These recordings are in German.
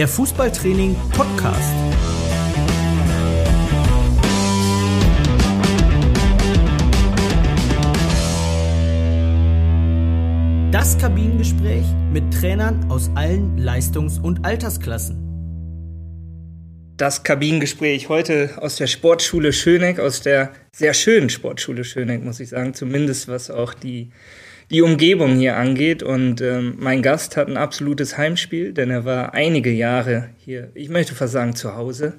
der Fußballtraining Podcast. Das Kabinengespräch mit Trainern aus allen Leistungs- und Altersklassen. Das Kabinengespräch heute aus der Sportschule Schöneck, aus der sehr schönen Sportschule Schöneck, muss ich sagen, zumindest was auch die die Umgebung hier angeht. Und ähm, mein Gast hat ein absolutes Heimspiel, denn er war einige Jahre hier, ich möchte fast sagen, zu Hause.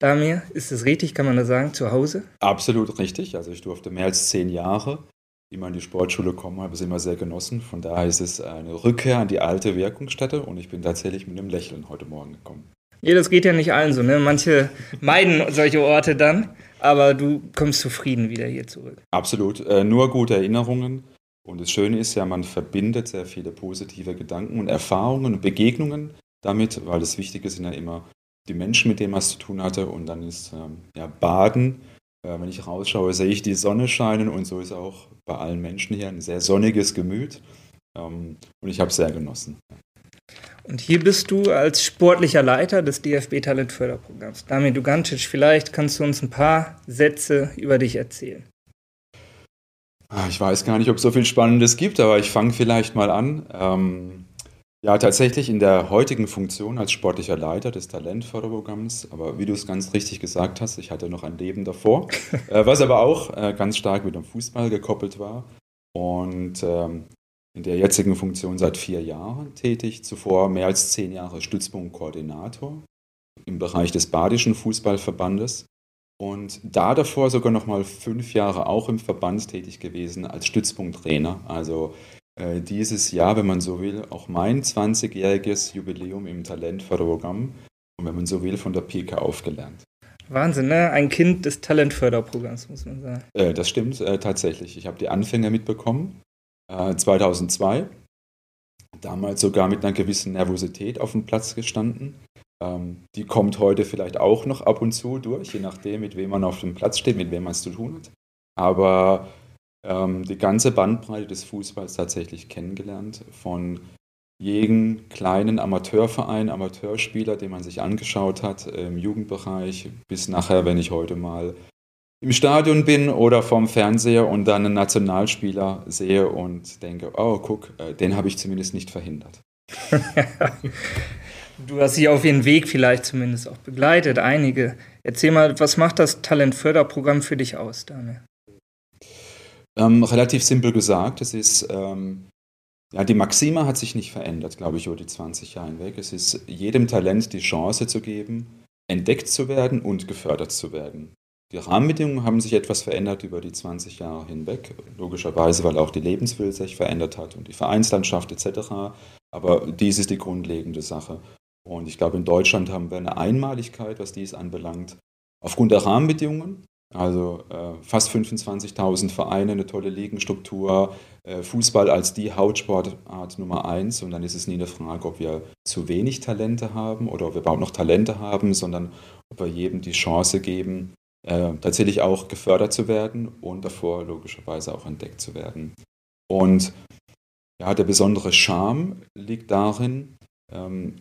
Damir, ist es richtig, kann man das sagen, zu Hause? Absolut richtig. Also ich durfte mehr als zehn Jahre immer in die Sportschule kommen, habe es immer sehr genossen. Von daher ist es eine Rückkehr an die alte Wirkungsstätte und ich bin tatsächlich mit einem Lächeln heute Morgen gekommen. Ja, das geht ja nicht allen so, ne? Manche meiden solche Orte dann, aber du kommst zufrieden wieder hier zurück. Absolut. Äh, nur gute Erinnerungen. Und das Schöne ist ja, man verbindet sehr viele positive Gedanken und Erfahrungen und Begegnungen damit, weil das Wichtige sind ja immer die Menschen, mit denen man es zu tun hatte. Und dann ist ähm, ja Baden, äh, wenn ich rausschaue, sehe ich die Sonne scheinen und so ist auch bei allen Menschen hier ein sehr sonniges Gemüt. Ähm, und ich habe es sehr genossen. Und hier bist du als sportlicher Leiter des DFB Talentförderprogramms. Damir Dugancic, vielleicht kannst du uns ein paar Sätze über dich erzählen. Ah, ich weiß gar nicht, ob es so viel Spannendes gibt, aber ich fange vielleicht mal an. Ähm, ja, tatsächlich in der heutigen Funktion als sportlicher Leiter des Talentförderprogramms, aber wie du es ganz richtig gesagt hast, ich hatte noch ein Leben davor, äh, was aber auch äh, ganz stark mit dem Fußball gekoppelt war. Und ähm, in der jetzigen Funktion seit vier Jahren tätig, zuvor mehr als zehn Jahre Stützpunktkoordinator im Bereich des Badischen Fußballverbandes und da davor sogar noch mal fünf Jahre auch im Verband tätig gewesen als Stützpunkttrainer. Also äh, dieses Jahr, wenn man so will, auch mein 20-jähriges Jubiläum im Talentförderprogramm und wenn man so will, von der PK aufgelernt. Wahnsinn, ne? Ein Kind des Talentförderprogramms, muss man sagen. Äh, das stimmt äh, tatsächlich. Ich habe die Anfänge mitbekommen, 2002. Äh, Damals sogar mit einer gewissen Nervosität auf dem Platz gestanden. Ähm, die kommt heute vielleicht auch noch ab und zu durch, je nachdem, mit wem man auf dem Platz steht, mit wem man es zu tun hat. Aber ähm, die ganze Bandbreite des Fußballs tatsächlich kennengelernt, von jedem kleinen Amateurverein, Amateurspieler, den man sich angeschaut hat im Jugendbereich, bis nachher, wenn ich heute mal im Stadion bin oder vorm Fernseher und dann einen Nationalspieler sehe und denke, oh, guck, äh, den habe ich zumindest nicht verhindert. Du hast sie auf ihren Weg vielleicht zumindest auch begleitet, einige. Erzähl mal, was macht das Talentförderprogramm für dich aus, Daniel? Ähm, relativ simpel gesagt, es ist, ähm, ja, die Maxima hat sich nicht verändert, glaube ich, über die 20 Jahre hinweg. Es ist jedem Talent die Chance zu geben, entdeckt zu werden und gefördert zu werden. Die Rahmenbedingungen haben sich etwas verändert über die 20 Jahre hinweg, logischerweise, weil auch die Lebenswelt sich verändert hat und die Vereinslandschaft etc. Aber dies ist die grundlegende Sache. Und ich glaube, in Deutschland haben wir eine Einmaligkeit, was dies anbelangt. Aufgrund der Rahmenbedingungen, also äh, fast 25.000 Vereine, eine tolle Ligenstruktur, äh, Fußball als die Hautsportart Nummer eins. Und dann ist es nie eine Frage, ob wir zu wenig Talente haben oder ob wir überhaupt noch Talente haben, sondern ob wir jedem die Chance geben, äh, tatsächlich auch gefördert zu werden und davor logischerweise auch entdeckt zu werden. Und ja, der besondere Charme liegt darin, ähm,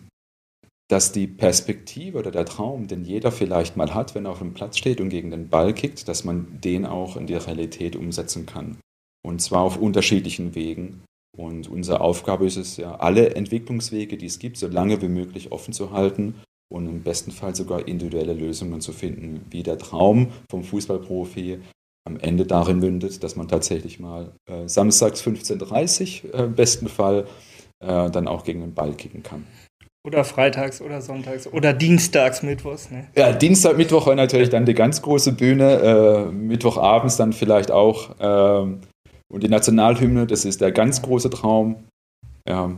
dass die Perspektive oder der Traum, den jeder vielleicht mal hat, wenn er auf dem Platz steht und gegen den Ball kickt, dass man den auch in die Realität umsetzen kann. Und zwar auf unterschiedlichen Wegen. Und unsere Aufgabe ist es ja, alle Entwicklungswege, die es gibt, so lange wie möglich offen zu halten und im besten Fall sogar individuelle Lösungen zu finden, wie der Traum vom Fußballprofi am Ende darin mündet, dass man tatsächlich mal äh, samstags 15.30 Uhr äh, im besten Fall äh, dann auch gegen den Ball kicken kann. Oder freitags oder sonntags oder dienstags, mittwochs. Ne? Ja, Dienstag, Mittwoch war natürlich dann die ganz große Bühne. Äh, Mittwochabends dann vielleicht auch. Ähm, und die Nationalhymne, das ist der ganz große Traum. Ja,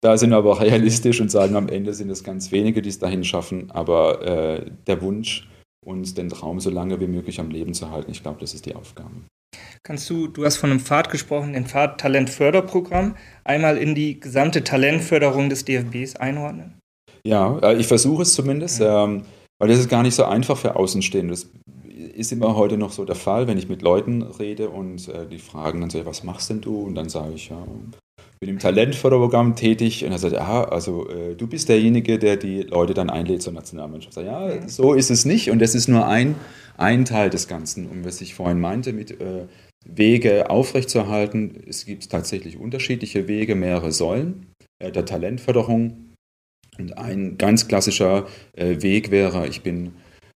da sind wir aber realistisch und sagen, am Ende sind es ganz wenige, die es dahin schaffen. Aber äh, der Wunsch, uns den Traum so lange wie möglich am Leben zu halten, ich glaube, das ist die Aufgabe. Kannst du, du hast von einem Pfad gesprochen, den Pfad Talentförderprogramm, einmal in die gesamte Talentförderung des DFBs einordnen? Ja, äh, ich versuche es zumindest, ähm, weil das ist gar nicht so einfach für Außenstehende. Das ist immer heute noch so der Fall, wenn ich mit Leuten rede und äh, die fragen dann so, was machst denn du? Und dann sage ich, ja, bin im Talentförderprogramm tätig und er sagt, ja, also äh, du bist derjenige, der die Leute dann einlädt zur Nationalmannschaft. Sag, ja, ja, so ist es nicht und das ist nur ein, ein Teil des Ganzen. Und was ich vorhin meinte mit äh, Wege aufrechtzuerhalten, es gibt tatsächlich unterschiedliche Wege, mehrere Säulen der Talentförderung. Und ein ganz klassischer äh, Weg wäre, ich bin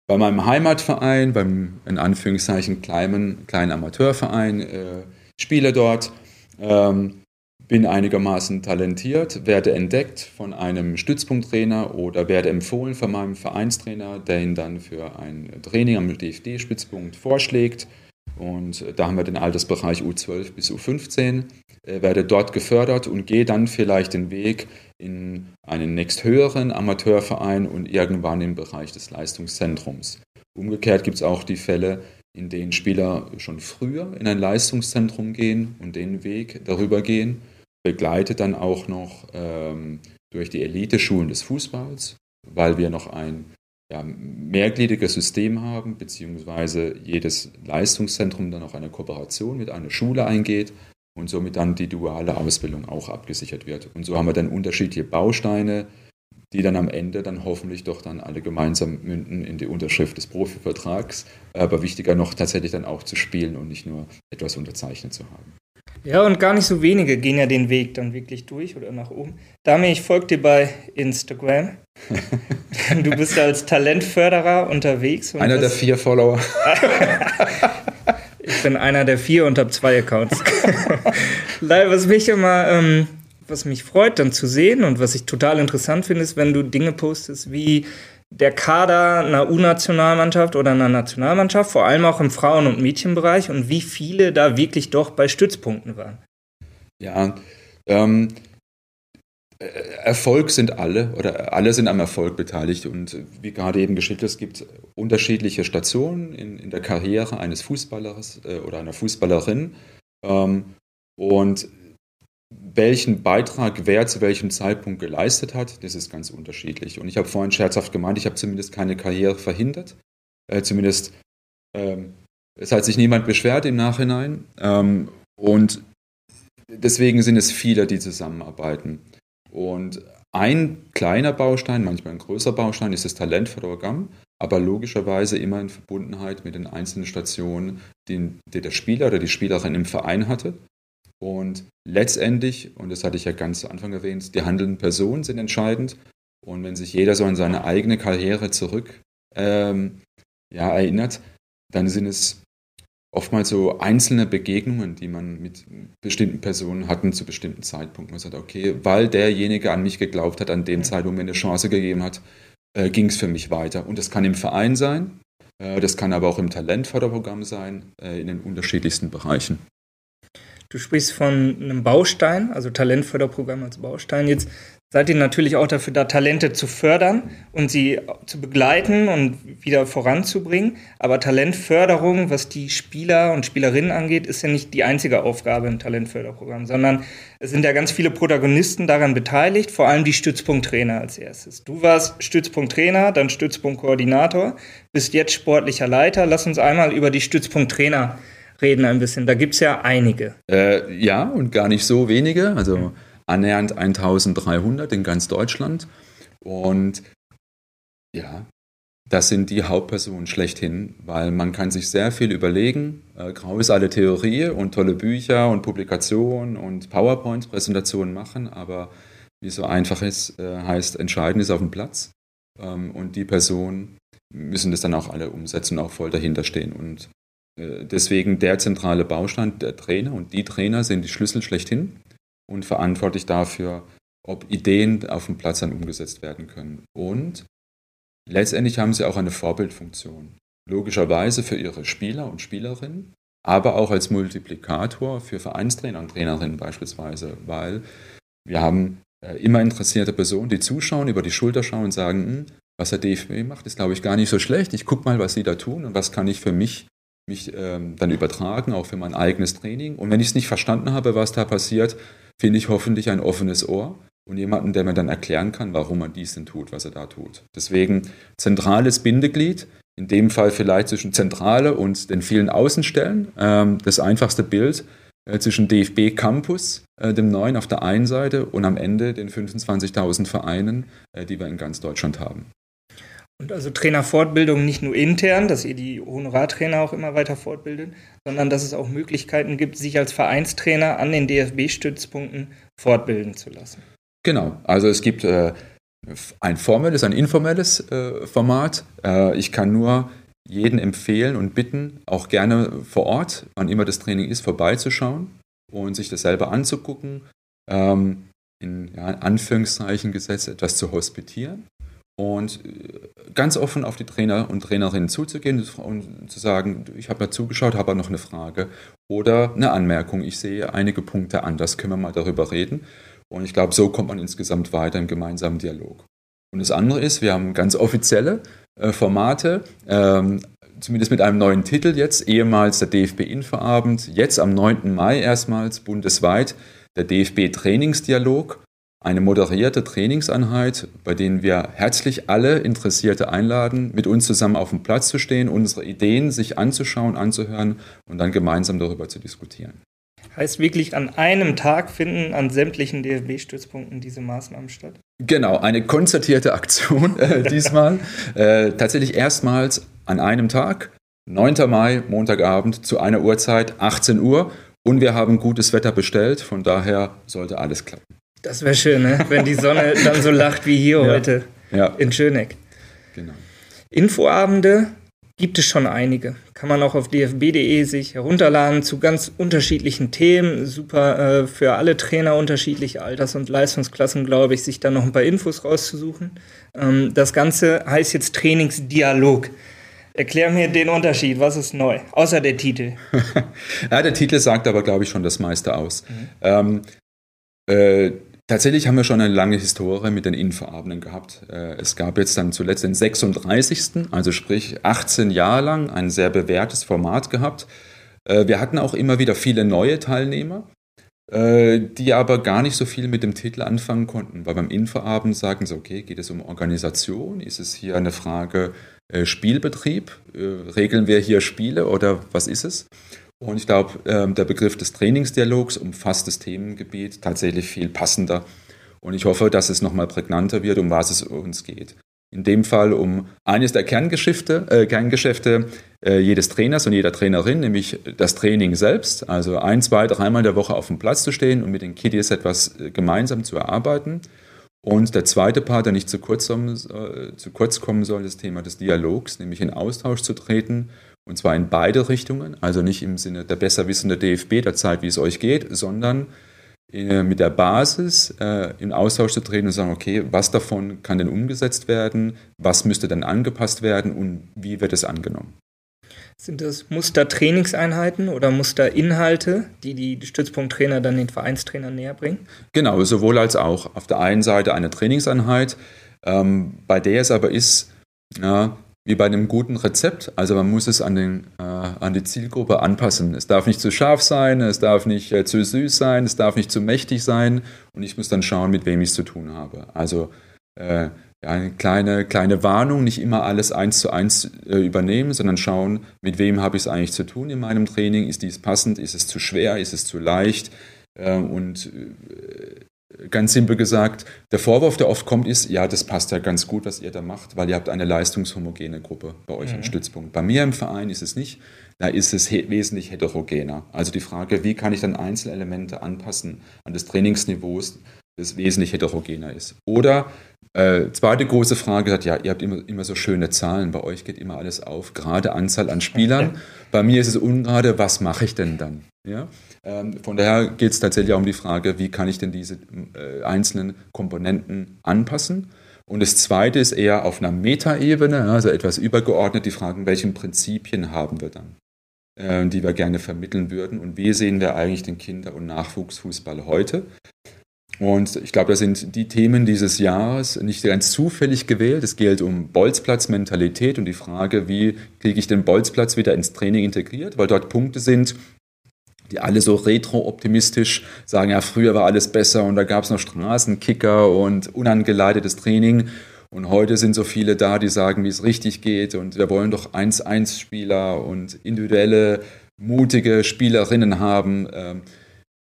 bei meinem Heimatverein, beim in Anführungszeichen kleinen, kleinen Amateurverein, äh, spiele dort, ähm, bin einigermaßen talentiert, werde entdeckt von einem Stützpunkttrainer oder werde empfohlen von meinem Vereinstrainer, der ihn dann für ein Training am DFD-Stützpunkt vorschlägt. Und da haben wir den Altersbereich U12 bis U15, äh, werde dort gefördert und gehe dann vielleicht den Weg in einen nächsthöheren Amateurverein und irgendwann im Bereich des Leistungszentrums. Umgekehrt gibt es auch die Fälle, in denen Spieler schon früher in ein Leistungszentrum gehen und den Weg darüber gehen, begleitet dann auch noch ähm, durch die Eliteschulen des Fußballs, weil wir noch ein ja, mehrgliedriges System haben, beziehungsweise jedes Leistungszentrum dann auch eine Kooperation mit einer Schule eingeht und somit dann die duale Ausbildung auch abgesichert wird. Und so haben wir dann unterschiedliche Bausteine, die dann am Ende dann hoffentlich doch dann alle gemeinsam münden in die Unterschrift des Profivertrags. Aber wichtiger noch tatsächlich dann auch zu spielen und nicht nur etwas unterzeichnet zu haben. Ja, und gar nicht so wenige gehen ja den Weg dann wirklich durch oder nach oben. Dami, ich folge dir bei Instagram. du bist als Talentförderer unterwegs. Einer der vier Follower. ich bin einer der vier und habe zwei Accounts. was mich immer, ähm, was mich freut, dann zu sehen und was ich total interessant finde, ist, wenn du Dinge postest wie der Kader einer U-Nationalmannschaft oder einer Nationalmannschaft, vor allem auch im Frauen- und Mädchenbereich und wie viele da wirklich doch bei Stützpunkten waren. Ja, ähm, äh, Erfolg sind alle oder alle sind am Erfolg beteiligt und wie gerade eben geschildert, es gibt unterschiedliche Stationen in, in der Karriere eines Fußballers äh, oder einer Fußballerin ähm, und welchen Beitrag wer zu welchem Zeitpunkt geleistet hat, das ist ganz unterschiedlich. Und ich habe vorhin scherzhaft gemeint, ich habe zumindest keine Karriere verhindert. Äh, zumindest, ähm, es hat sich niemand beschwert im Nachhinein. Ähm, und deswegen sind es viele, die zusammenarbeiten. Und ein kleiner Baustein, manchmal ein größer Baustein, ist das Talentförderprogramm, aber logischerweise immer in Verbundenheit mit den einzelnen Stationen, die, die der Spieler oder die Spielerin im Verein hatte. Und letztendlich, und das hatte ich ja ganz zu Anfang erwähnt, die handelnden Personen sind entscheidend. Und wenn sich jeder so an seine eigene Karriere zurück ähm, ja, erinnert, dann sind es oftmals so einzelne Begegnungen, die man mit bestimmten Personen hatten zu bestimmten Zeitpunkten. Man sagt, okay, weil derjenige an mich geglaubt hat, an dem Zeitpunkt mir eine Chance gegeben hat, äh, ging es für mich weiter. Und das kann im Verein sein, äh, das kann aber auch im Talentförderprogramm sein, äh, in den unterschiedlichsten Bereichen. Du sprichst von einem Baustein, also Talentförderprogramm als Baustein. Jetzt seid ihr natürlich auch dafür da, Talente zu fördern und sie zu begleiten und wieder voranzubringen. Aber Talentförderung, was die Spieler und Spielerinnen angeht, ist ja nicht die einzige Aufgabe im Talentförderprogramm, sondern es sind ja ganz viele Protagonisten daran beteiligt, vor allem die Stützpunkttrainer als erstes. Du warst Stützpunkttrainer, dann Stützpunktkoordinator, bist jetzt sportlicher Leiter. Lass uns einmal über die Stützpunkttrainer reden ein bisschen. Da gibt es ja einige. Äh, ja, und gar nicht so wenige. Also annähernd 1300 in ganz Deutschland. Und ja, das sind die Hauptpersonen schlechthin, weil man kann sich sehr viel überlegen. Äh, Grau ist alle Theorie und tolle Bücher und Publikationen und PowerPoint-Präsentationen machen, aber wie so einfach ist, äh, heißt, entscheidend ist auf dem Platz. Ähm, und die Personen müssen das dann auch alle umsetzen auch voll dahinter stehen. Und deswegen der zentrale Baustein der Trainer und die Trainer sind die Schlüssel schlechthin und verantwortlich dafür, ob Ideen auf dem Platz dann umgesetzt werden können. Und letztendlich haben sie auch eine Vorbildfunktion. Logischerweise für ihre Spieler und Spielerinnen, aber auch als Multiplikator für Vereinstrainer und Trainerinnen beispielsweise, weil wir haben äh, immer interessierte Personen, die zuschauen, über die Schulter schauen und sagen, hm, was der DFB macht, ist, glaube ich, gar nicht so schlecht. Ich gucke mal, was sie da tun und was kann ich für mich mich ähm, dann übertragen, auch für mein eigenes Training. Und wenn ich es nicht verstanden habe, was da passiert, finde ich hoffentlich ein offenes Ohr und jemanden, der mir dann erklären kann, warum man dies denn tut, was er da tut. Deswegen zentrales Bindeglied, in dem Fall vielleicht zwischen Zentrale und den vielen Außenstellen. Ähm, das einfachste Bild äh, zwischen DFB Campus, äh, dem neuen auf der einen Seite und am Ende den 25.000 Vereinen, äh, die wir in ganz Deutschland haben. Und also Trainerfortbildung nicht nur intern, dass ihr die Honorartrainer auch immer weiter fortbildet, sondern dass es auch Möglichkeiten gibt, sich als Vereinstrainer an den DFB-Stützpunkten fortbilden zu lassen. Genau, also es gibt äh, ein formelles, ein informelles äh, Format. Äh, ich kann nur jeden empfehlen und bitten, auch gerne vor Ort, wann immer das Training ist, vorbeizuschauen und sich das selber anzugucken, ähm, in ja, Anführungszeichen gesetzt etwas zu hospitieren und äh, ganz offen auf die Trainer und Trainerinnen zuzugehen und zu sagen, ich habe mal zugeschaut, habe noch eine Frage oder eine Anmerkung. Ich sehe einige Punkte anders, können wir mal darüber reden. Und ich glaube, so kommt man insgesamt weiter im gemeinsamen Dialog. Und das andere ist, wir haben ganz offizielle äh, Formate, ähm, zumindest mit einem neuen Titel jetzt, ehemals der DFB-Infoabend, jetzt am 9. Mai erstmals bundesweit der DFB-Trainingsdialog eine moderierte Trainingseinheit, bei denen wir herzlich alle Interessierte einladen, mit uns zusammen auf dem Platz zu stehen, unsere Ideen sich anzuschauen, anzuhören und dann gemeinsam darüber zu diskutieren. Heißt wirklich, an einem Tag finden an sämtlichen DFB-Stützpunkten diese Maßnahmen statt? Genau, eine konzertierte Aktion äh, diesmal. äh, tatsächlich erstmals an einem Tag, 9. Mai, Montagabend zu einer Uhrzeit, 18 Uhr. Und wir haben gutes Wetter bestellt, von daher sollte alles klappen. Das wäre schön, ne? wenn die Sonne dann so lacht wie hier ja. heute ja. in Schöneck. Genau. Infoabende gibt es schon einige. Kann man auch auf dfb.de sich herunterladen zu ganz unterschiedlichen Themen. Super äh, für alle Trainer unterschiedliche Alters- und Leistungsklassen, glaube ich, sich da noch ein paar Infos rauszusuchen. Ähm, das Ganze heißt jetzt Trainingsdialog. Erklär mir den Unterschied, was ist neu, außer der Titel. ja, der Titel sagt aber, glaube ich, schon das meiste aus. Mhm. Ähm, äh, Tatsächlich haben wir schon eine lange Historie mit den Infoabenden gehabt. Äh, es gab jetzt dann zuletzt den 36., also sprich 18 Jahre lang, ein sehr bewährtes Format gehabt. Äh, wir hatten auch immer wieder viele neue Teilnehmer, äh, die aber gar nicht so viel mit dem Titel anfangen konnten, weil beim Infoabend sagen sie, okay, geht es um Organisation? Ist es hier eine Frage Spielbetrieb? Regeln wir hier Spiele oder was ist es? Und ich glaube, ähm, der Begriff des Trainingsdialogs umfasst das Themengebiet tatsächlich viel passender. Und ich hoffe, dass es nochmal prägnanter wird, um was es uns geht. In dem Fall um eines der Kerngeschäfte, äh, Kerngeschäfte äh, jedes Trainers und jeder Trainerin, nämlich das Training selbst. Also ein, zwei, dreimal in der Woche auf dem Platz zu stehen und mit den Kiddies etwas äh, gemeinsam zu erarbeiten. Und der zweite Part, der nicht zu kurz, äh, zu kurz kommen soll, das Thema des Dialogs, nämlich in Austausch zu treten und zwar in beide Richtungen, also nicht im Sinne der besserwissende DFB, der Zeit, wie es euch geht, sondern äh, mit der Basis äh, in Austausch zu treten und sagen, okay, was davon kann denn umgesetzt werden, was müsste dann angepasst werden und wie wird es angenommen? Sind das Muster-Trainingseinheiten oder Muster-Inhalte, die die Stützpunkttrainer dann den Vereinstrainern näher bringen? Genau, sowohl als auch. Auf der einen Seite eine Trainingseinheit, ähm, bei der es aber ist, ja, wie bei einem guten Rezept. Also man muss es an, den, äh, an die Zielgruppe anpassen. Es darf nicht zu scharf sein, es darf nicht äh, zu süß sein, es darf nicht zu mächtig sein und ich muss dann schauen, mit wem ich es zu tun habe. Also äh, ja, eine kleine, kleine Warnung, nicht immer alles eins zu eins äh, übernehmen, sondern schauen, mit wem habe ich es eigentlich zu tun in meinem Training. Ist dies passend? Ist es zu schwer? Ist es zu leicht? Äh, und äh, ganz simpel gesagt, der Vorwurf, der oft kommt, ist, ja, das passt ja ganz gut, was ihr da macht, weil ihr habt eine leistungshomogene Gruppe bei euch mhm. im Stützpunkt. Bei mir im Verein ist es nicht, da ist es he wesentlich heterogener. Also die Frage, wie kann ich dann Einzelelemente anpassen an das Trainingsniveaus, das wesentlich heterogener ist. Oder äh, zweite große Frage hat, ja, ihr habt immer, immer so schöne Zahlen, bei euch geht immer alles auf, gerade Anzahl an Spielern. bei mir ist es ungerade, was mache ich denn dann? Ja? Ähm, von daher geht es tatsächlich auch um die Frage, wie kann ich denn diese äh, einzelnen Komponenten anpassen? Und das Zweite ist eher auf einer Metaebene, also etwas übergeordnet, die Frage, welchen Prinzipien haben wir dann, äh, die wir gerne vermitteln würden und wie sehen wir eigentlich den Kinder- und Nachwuchsfußball heute? Und ich glaube, das sind die Themen dieses Jahres nicht ganz zufällig gewählt. Es geht um Bolzplatz-Mentalität und die Frage, wie kriege ich den Bolzplatz wieder ins Training integriert, weil dort Punkte sind, die alle so retro-optimistisch sagen, ja, früher war alles besser und da gab es noch Straßenkicker und unangeleitetes Training. Und heute sind so viele da, die sagen, wie es richtig geht und wir wollen doch 1-1-Spieler und individuelle mutige Spielerinnen haben. Ähm,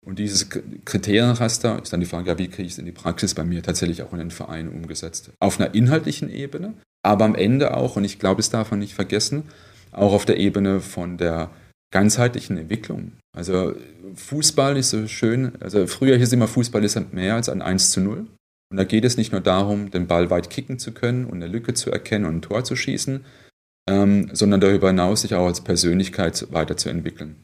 und dieses Kriterienraster ist dann die Frage, ja, wie kriege ich es in die Praxis bei mir tatsächlich auch in den Verein umgesetzt? Auf einer inhaltlichen Ebene, aber am Ende auch, und ich glaube, es darf man nicht vergessen, auch auf der Ebene von der ganzheitlichen Entwicklung. Also Fußball ist so schön, also früher hieß immer, Fußball ist mehr als ein 1 zu 0. Und da geht es nicht nur darum, den Ball weit kicken zu können und eine Lücke zu erkennen und ein Tor zu schießen, ähm, sondern darüber hinaus sich auch als Persönlichkeit weiterzuentwickeln.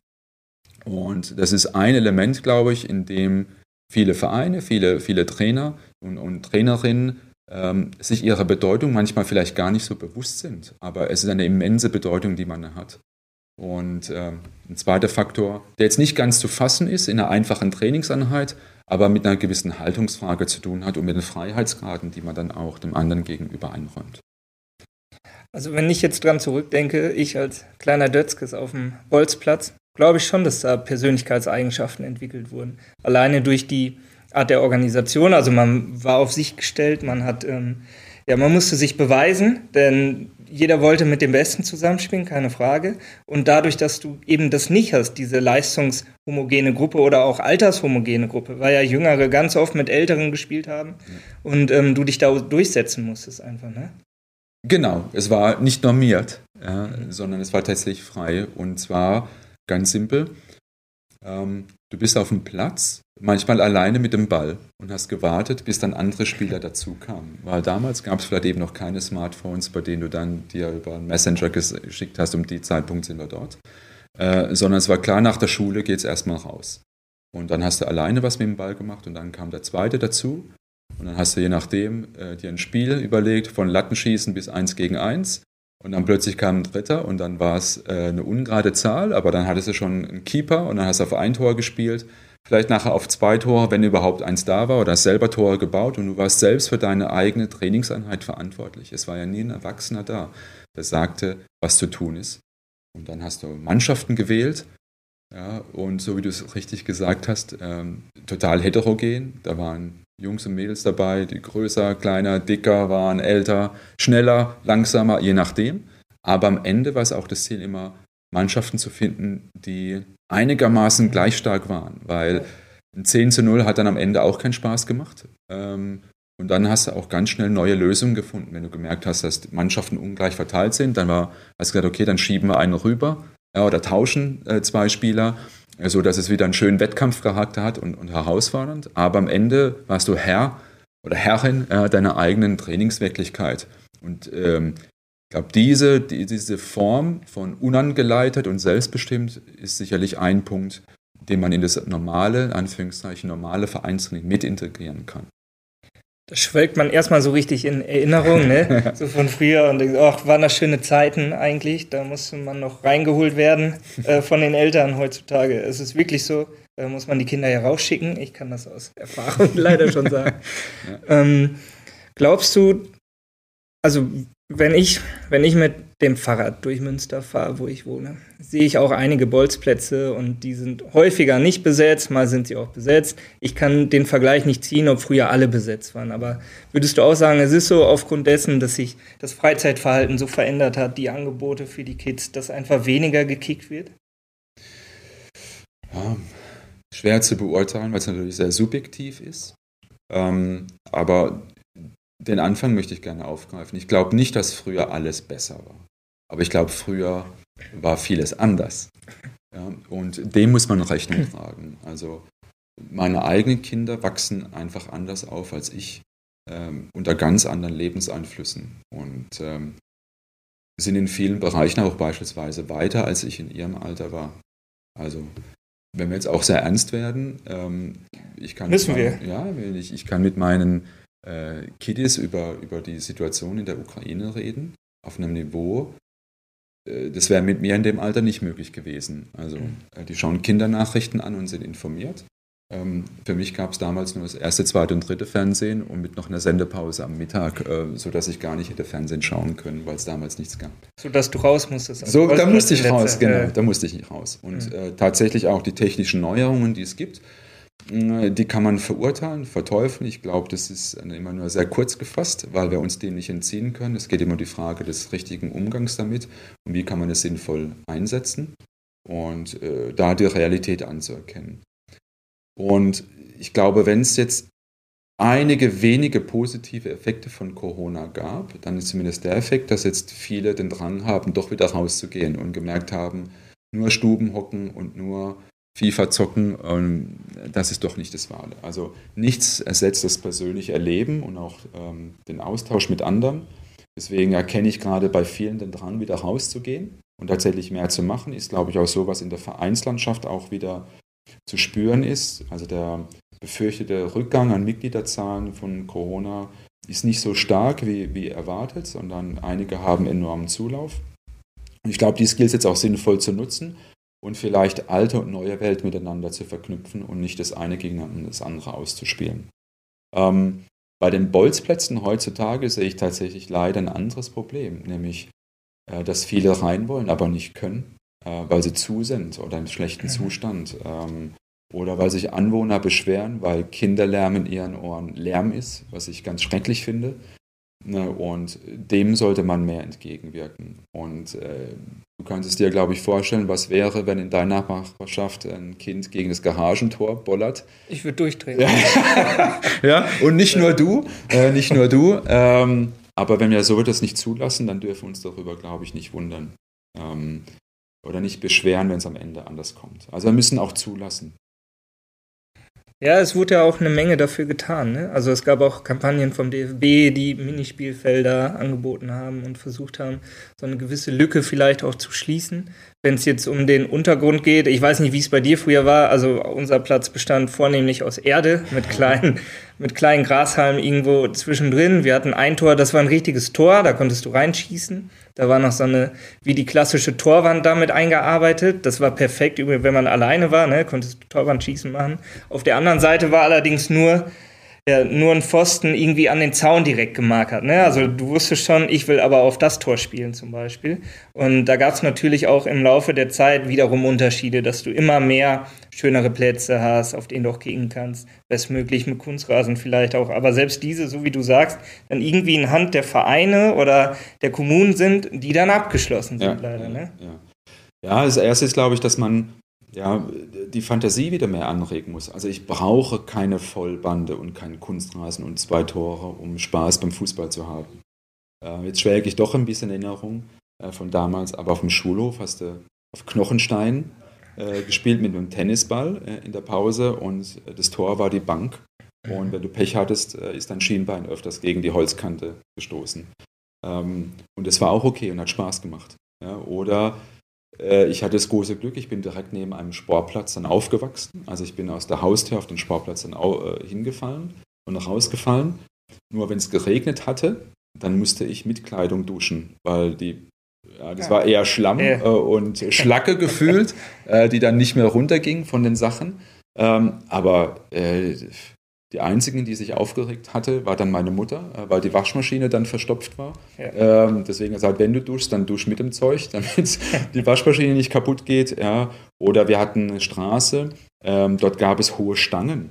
Und das ist ein Element, glaube ich, in dem viele Vereine, viele, viele Trainer und, und Trainerinnen ähm, sich ihrer Bedeutung manchmal vielleicht gar nicht so bewusst sind. Aber es ist eine immense Bedeutung, die man hat. Und äh, ein zweiter Faktor, der jetzt nicht ganz zu fassen ist in einer einfachen Trainingseinheit, aber mit einer gewissen Haltungsfrage zu tun hat und mit den Freiheitsgraden, die man dann auch dem anderen gegenüber einräumt. Also wenn ich jetzt dran zurückdenke, ich als kleiner Dötzkes auf dem Bolzplatz, glaube ich schon, dass da Persönlichkeitseigenschaften entwickelt wurden. Alleine durch die Art der Organisation, also man war auf sich gestellt, man hat, ähm, ja, man musste sich beweisen, denn jeder wollte mit dem Besten zusammenspielen, keine Frage. Und dadurch, dass du eben das nicht hast, diese leistungshomogene Gruppe oder auch altershomogene Gruppe, weil ja Jüngere ganz oft mit Älteren gespielt haben und ähm, du dich da durchsetzen musstest einfach, ne? Genau, es war nicht normiert, ja, sondern es war tatsächlich frei. Und zwar ganz simpel, ähm, du bist auf dem Platz, manchmal alleine mit dem Ball und hast gewartet, bis dann andere Spieler dazu kamen. Weil damals gab es vielleicht eben noch keine Smartphones, bei denen du dann dir über einen Messenger geschickt hast, um die Zeitpunkt sind wir dort. Äh, sondern es war klar, nach der Schule geht es erstmal raus. Und dann hast du alleine was mit dem Ball gemacht und dann kam der zweite dazu. Und dann hast du je nachdem äh, dir ein Spiel überlegt, von Lattenschießen bis eins gegen eins. Und dann plötzlich kam ein Dritter und dann war es äh, eine ungerade Zahl, aber dann hattest du schon einen Keeper und dann hast du auf ein Tor gespielt, vielleicht nachher auf zwei Tore, wenn überhaupt eins da war oder hast selber Tore gebaut und du warst selbst für deine eigene Trainingseinheit verantwortlich. Es war ja nie ein Erwachsener da, der sagte, was zu tun ist. Und dann hast du Mannschaften gewählt ja, und so wie du es richtig gesagt hast, ähm, total heterogen. Da waren Jungs und Mädels dabei, die größer, kleiner, dicker waren, älter, schneller, langsamer, je nachdem. Aber am Ende war es auch das Ziel, immer Mannschaften zu finden, die einigermaßen gleich stark waren, weil ein 10 zu 0 hat dann am Ende auch keinen Spaß gemacht. Ähm, und dann hast du auch ganz schnell neue Lösungen gefunden. Wenn du gemerkt hast, dass Mannschaften ungleich verteilt sind, dann war, hast du gesagt, okay, dann schieben wir einen rüber oder tauschen äh, zwei Spieler so dass es wieder einen schönen Wettkampfcharakter hat und, und herausfordernd. Aber am Ende warst du Herr oder Herrin äh, deiner eigenen Trainingswirklichkeit. Und ähm, ich glaube, diese, die, diese Form von unangeleitet und selbstbestimmt ist sicherlich ein Punkt, den man in das normale, Anführungszeichen, normale Vereinstraining mit integrieren kann. Da schwelgt man erstmal so richtig in Erinnerung, ne? so von früher und denkt, ach, waren das schöne Zeiten eigentlich. Da musste man noch reingeholt werden äh, von den Eltern heutzutage. Es ist wirklich so, da muss man die Kinder ja rausschicken. Ich kann das aus Erfahrung leider schon sagen. Ja. Ähm, glaubst du, also wenn ich, wenn ich mit dem Fahrrad durch Münster fahre, wo ich wohne, sehe ich auch einige Bolzplätze und die sind häufiger nicht besetzt, mal sind sie auch besetzt. Ich kann den Vergleich nicht ziehen, ob früher alle besetzt waren, aber würdest du auch sagen, es ist so aufgrund dessen, dass sich das Freizeitverhalten so verändert hat, die Angebote für die Kids, dass einfach weniger gekickt wird? Ja, schwer zu beurteilen, weil es natürlich sehr subjektiv ist. Ähm, aber den Anfang möchte ich gerne aufgreifen. Ich glaube nicht, dass früher alles besser war. Aber ich glaube, früher war vieles anders. Ja, und dem muss man Rechnung tragen. Also meine eigenen Kinder wachsen einfach anders auf als ich, ähm, unter ganz anderen Lebenseinflüssen. Und ähm, sind in vielen Bereichen auch beispielsweise weiter, als ich in ihrem Alter war. Also wenn wir jetzt auch sehr ernst werden, ähm, ich kann Müssen wir. Ja, ich, ich kann mit meinen äh, Kiddies über, über die Situation in der Ukraine reden, auf einem Niveau, äh, das wäre mit mir in dem Alter nicht möglich gewesen. Also mhm. äh, die schauen Kindernachrichten an und sind informiert. Ähm, für mich gab es damals nur das erste, zweite und dritte Fernsehen und mit noch einer Sendepause am Mittag, äh, sodass ich gar nicht hätte Fernsehen schauen können, weil es damals nichts gab. Sodass du raus musstest. Also so, da musste ich raus, genau, da musste ich nicht raus. Und mhm. äh, tatsächlich auch die technischen Neuerungen, die es gibt, die kann man verurteilen, verteufeln. Ich glaube, das ist immer nur sehr kurz gefasst, weil wir uns dem nicht entziehen können. Es geht immer um die Frage des richtigen Umgangs damit und wie kann man es sinnvoll einsetzen. und äh, da die Realität anzuerkennen. Und ich glaube, wenn es jetzt einige wenige positive Effekte von Corona gab, dann ist zumindest der Effekt, dass jetzt viele den Drang haben, doch wieder rauszugehen und gemerkt haben, nur Stuben hocken und nur FIFA zocken, das ist doch nicht das Wahre. Also nichts ersetzt das persönliche Erleben und auch ähm, den Austausch mit anderen. Deswegen erkenne ich gerade bei vielen den Drang, wieder rauszugehen und tatsächlich mehr zu machen. Ist, glaube ich, auch so, was in der Vereinslandschaft auch wieder zu spüren ist. Also der befürchtete Rückgang an Mitgliederzahlen von Corona ist nicht so stark wie, wie erwartet, sondern einige haben enormen Zulauf. Ich glaube, dies gilt es jetzt auch sinnvoll zu nutzen und vielleicht alte und neue Welt miteinander zu verknüpfen und nicht das eine gegen das andere auszuspielen. Ähm, bei den Bolzplätzen heutzutage sehe ich tatsächlich leider ein anderes Problem, nämlich, äh, dass viele rein wollen, aber nicht können, äh, weil sie zu sind oder im schlechten mhm. Zustand. Ähm, oder weil sich Anwohner beschweren, weil Kinderlärm in ihren Ohren Lärm ist, was ich ganz schrecklich finde. Ne, und dem sollte man mehr entgegenwirken. Und äh, du kannst es dir, glaube ich, vorstellen, was wäre, wenn in deiner Nachbarschaft ein Kind gegen das Garagentor bollert. Ich würde durchdrehen. ja, und nicht nur du, äh, nicht nur du. Ähm, aber wenn wir so das nicht zulassen, dann dürfen wir uns darüber, glaube ich, nicht wundern. Ähm, oder nicht beschweren, wenn es am Ende anders kommt. Also wir müssen auch zulassen. Ja, es wurde ja auch eine Menge dafür getan. Ne? Also es gab auch Kampagnen vom DFB, die Minispielfelder angeboten haben und versucht haben, so eine gewisse Lücke vielleicht auch zu schließen. Wenn es jetzt um den Untergrund geht, ich weiß nicht, wie es bei dir früher war, also unser Platz bestand vornehmlich aus Erde mit kleinen, mit kleinen Grashalmen irgendwo zwischendrin. Wir hatten ein Tor, das war ein richtiges Tor, da konntest du reinschießen. Da war noch so eine, wie die klassische Torwand damit eingearbeitet. Das war perfekt, wenn man alleine war, ne, konntest du Torwandschießen machen. Auf der anderen Seite war allerdings nur ja, nur ein Pfosten irgendwie an den Zaun direkt gemarkert. Ne? Also du wusstest schon, ich will aber auf das Tor spielen zum Beispiel. Und da gab es natürlich auch im Laufe der Zeit wiederum Unterschiede, dass du immer mehr schönere Plätze hast, auf denen du auch gehen kannst. Bestmöglich mit Kunstrasen vielleicht auch. Aber selbst diese, so wie du sagst, dann irgendwie in Hand der Vereine oder der Kommunen sind, die dann abgeschlossen sind, ja, leider. Ne? Ja. ja, das erste ist, glaube ich, dass man ja, die Fantasie wieder mehr anregen muss. Also ich brauche keine Vollbande und keinen Kunstrasen und zwei Tore, um Spaß beim Fußball zu haben. Äh, jetzt schwelge ich doch ein bisschen Erinnerung äh, von damals, aber auf dem Schulhof hast du auf Knochenstein äh, gespielt mit einem Tennisball äh, in der Pause und das Tor war die Bank. Und wenn du Pech hattest, äh, ist dein Schienbein öfters gegen die Holzkante gestoßen. Ähm, und das war auch okay und hat Spaß gemacht. Ja, oder äh, ich hatte das große Glück, ich bin direkt neben einem Sportplatz dann aufgewachsen. Also ich bin aus der Haustür auf den Sportplatz dann äh, hingefallen und rausgefallen. Nur wenn es geregnet hatte, dann musste ich mit Kleidung duschen, weil die, ja, das ja. war eher Schlamm äh, und Schlacke gefühlt, äh, die dann nicht mehr runterging von den Sachen. Ähm, aber äh, die einzigen, die sich aufgeregt hatte, war dann meine Mutter, äh, weil die Waschmaschine dann verstopft war. Ja. Ähm, deswegen gesagt, wenn du duschst, dann dusch mit dem Zeug, damit die Waschmaschine nicht kaputt geht. Ja. Oder wir hatten eine Straße, ähm, dort gab es hohe Stangen.